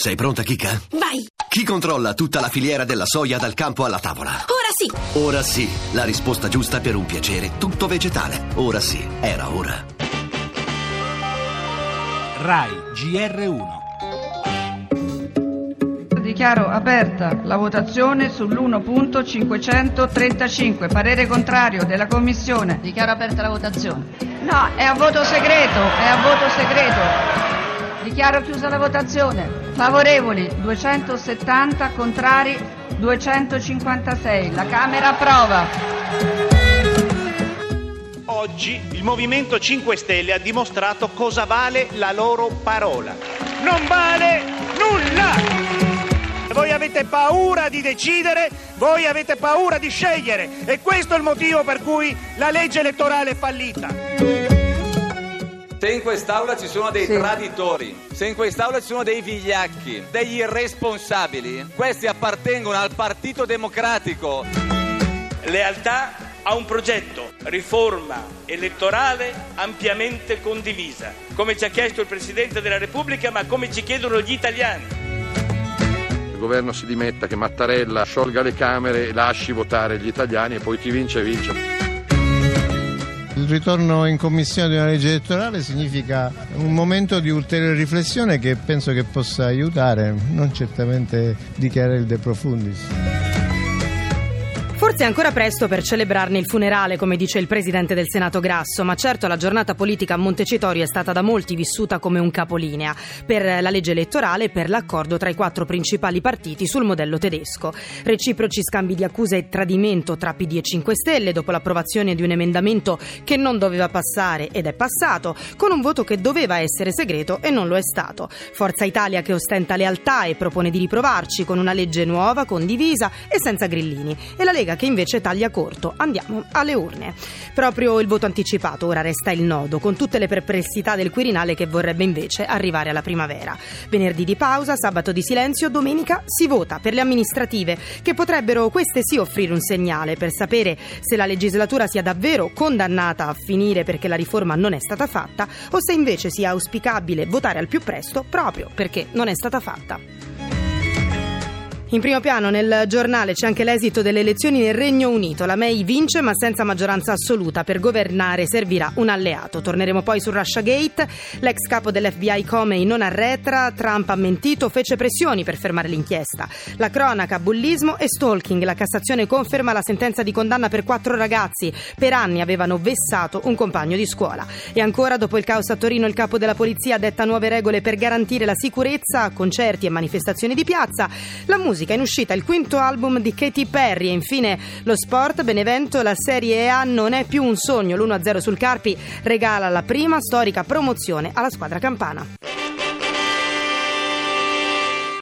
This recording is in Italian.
Sei pronta, Kika? Vai! Chi controlla tutta la filiera della soia dal campo alla tavola? Ora sì! Ora sì, la risposta giusta per un piacere tutto vegetale. Ora sì, era ora. RAI GR1 Dichiaro aperta la votazione sull'1.535. Parere contrario della Commissione. Dichiaro aperta la votazione. No, è a voto segreto, è a voto segreto. Dichiaro chiusa la votazione. Favorevoli 270, contrari 256. La Camera approva. Oggi il Movimento 5 Stelle ha dimostrato cosa vale la loro parola. Non vale nulla! Voi avete paura di decidere, voi avete paura di scegliere e questo è il motivo per cui la legge elettorale è fallita. Se in quest'aula ci sono dei Sì. traditori, se in quest'aula ci sono dei vigliacchi, degli irresponsabili, questi appartengono al Partito Democratico. lealtà a un progetto, riforma elettorale ampiamente condivisa, come ci ha chiesto il Presidente della Repubblica, ma come ci chiedono gli italiani. il governo si dimetta, che Mattarella sciolga le Camere e lasci votare gli italiani e poi chi vince vince. Il ritorno in commissione di una legge elettorale significa un momento di ulteriore riflessione che penso che possa aiutare, non certamente dichiarare il de profundis. Forse è ancora presto per celebrarne il funerale, come dice il presidente del Senato Grasso, ma certo la giornata politica a Montecitorio è stata da molti vissuta come un capolinea per la legge elettorale e per l'accordo tra i quattro principali partiti sul modello tedesco. Reciproci scambi di accuse e tradimento tra PD e 5 Stelle dopo l'approvazione di un emendamento che non doveva passare ed è passato, con un voto che doveva essere segreto e non lo è stato. Forza Italia che ostenta lealtà e propone di riprovarci con una legge nuova, condivisa e senza grillini. E la Lega che invece taglia corto. Andiamo alle urne. Proprio il voto anticipato ora resta il nodo, con tutte le perplessità del Quirinale che vorrebbe invece arrivare alla primavera. Venerdì di pausa, sabato di silenzio, domenica si vota per le amministrative, che potrebbero queste sì offrire un segnale per sapere se la legislatura sia davvero condannata a finire perché la riforma non è stata fatta o se invece sia auspicabile votare al più presto proprio perché non è stata fatta. In primo piano nel giornale c'è anche l'esito delle elezioni nel Regno Unito. La May vince ma senza maggioranza assoluta. Per governare servirà un alleato. Torneremo poi su Russiagate. L'ex capo dell'FBI Comey non arretra. Trump ha mentito, fece pressioni per fermare l'inchiesta. La cronaca, bullismo e stalking. La Cassazione conferma la sentenza di condanna per quattro ragazzi. Per anni avevano vessato un compagno di scuola. E ancora, dopo il caos a Torino, il capo della polizia detta nuove regole per garantire la sicurezza concerti e manifestazioni di piazza. La musica. In uscita il quinto album di Katy Perry e infine lo sport. Benevento la Serie A non è più un sogno. L'1-0 sul Carpi regala la prima storica promozione alla squadra campana